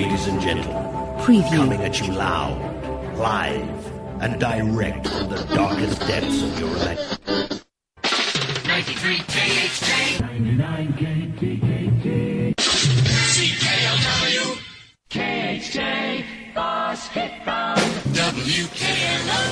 ladies and gentlemen. Preview. Coming at you loud, live, and direct from the darkest depths of your life. 93 KHJ. 99 KTKT. CKLW. KHJ. Boss Hit Bound. WKLO.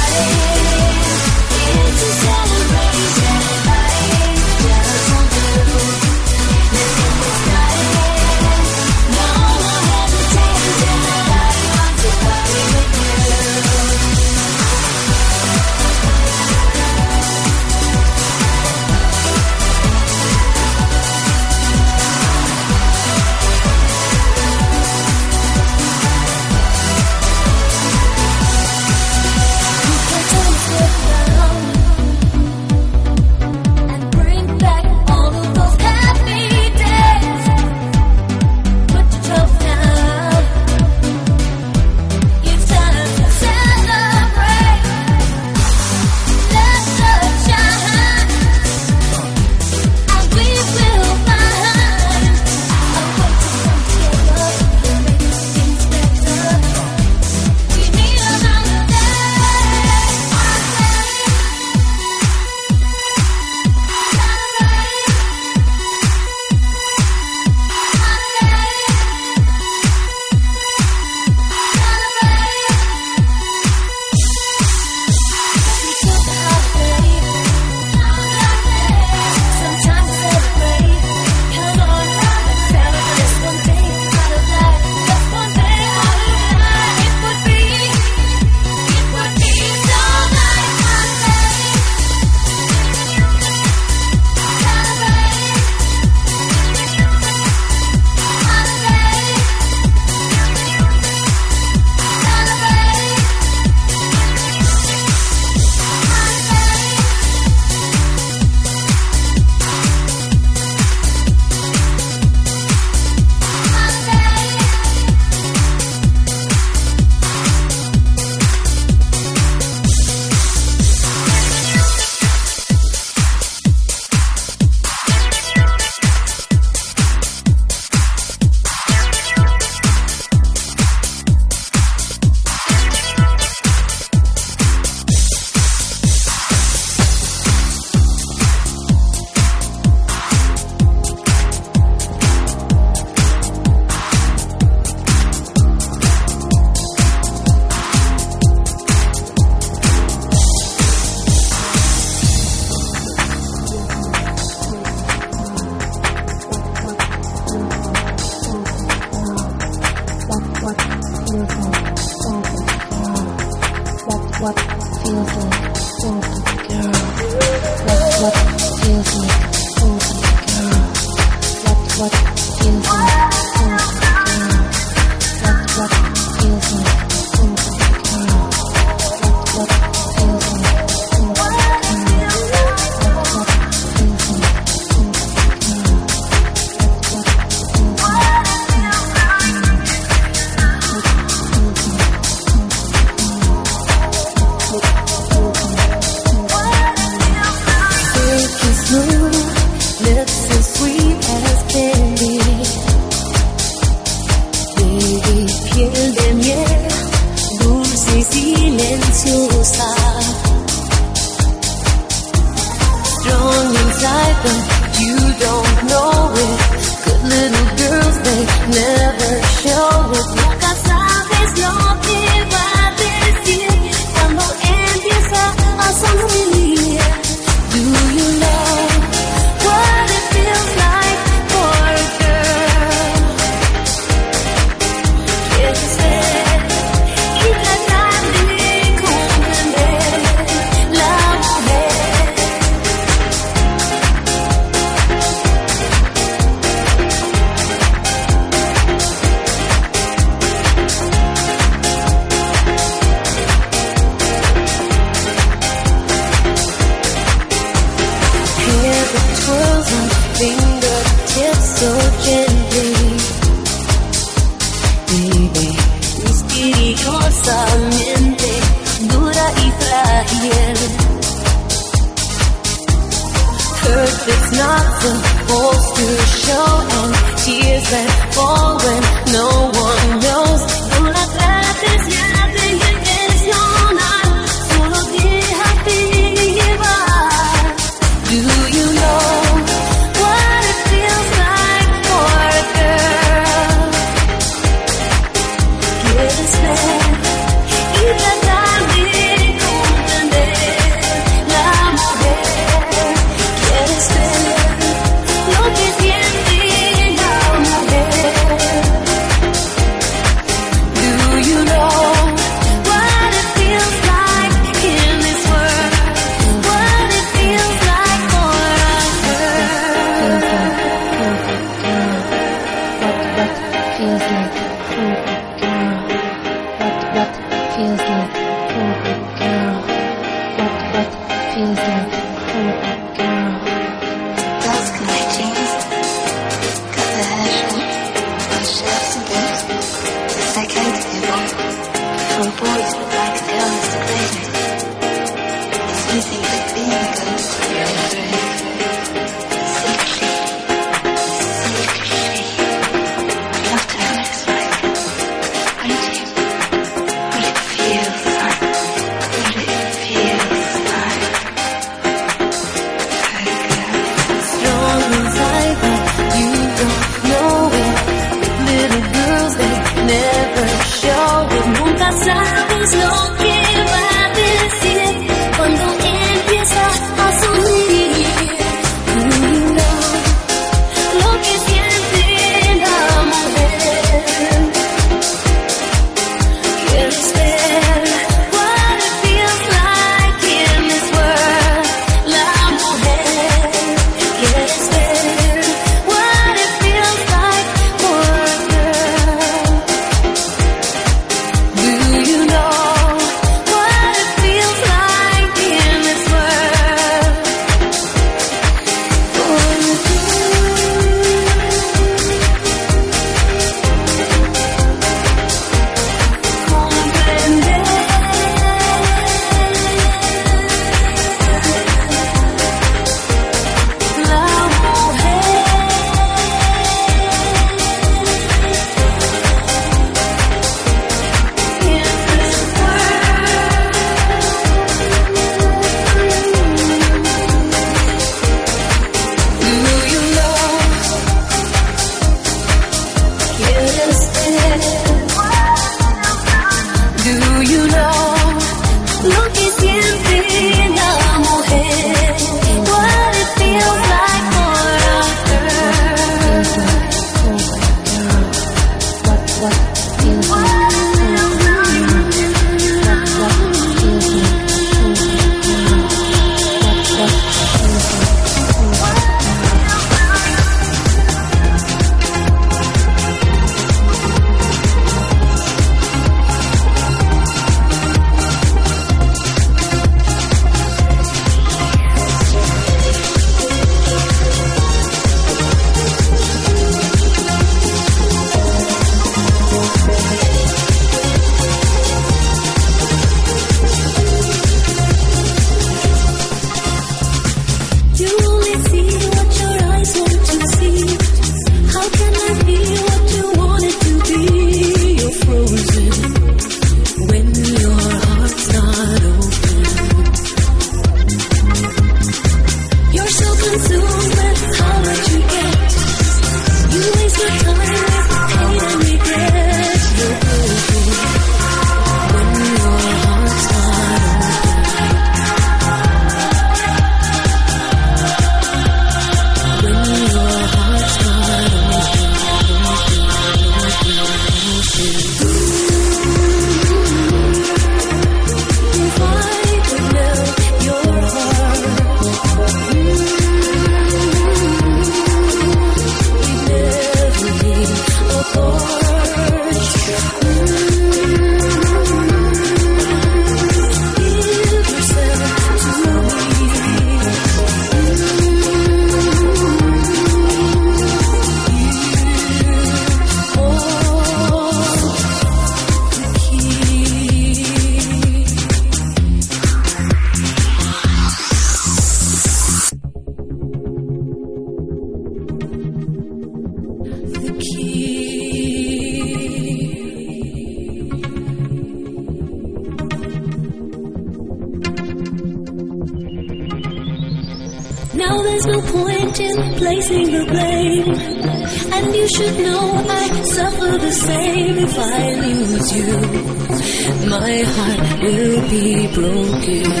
Be broken.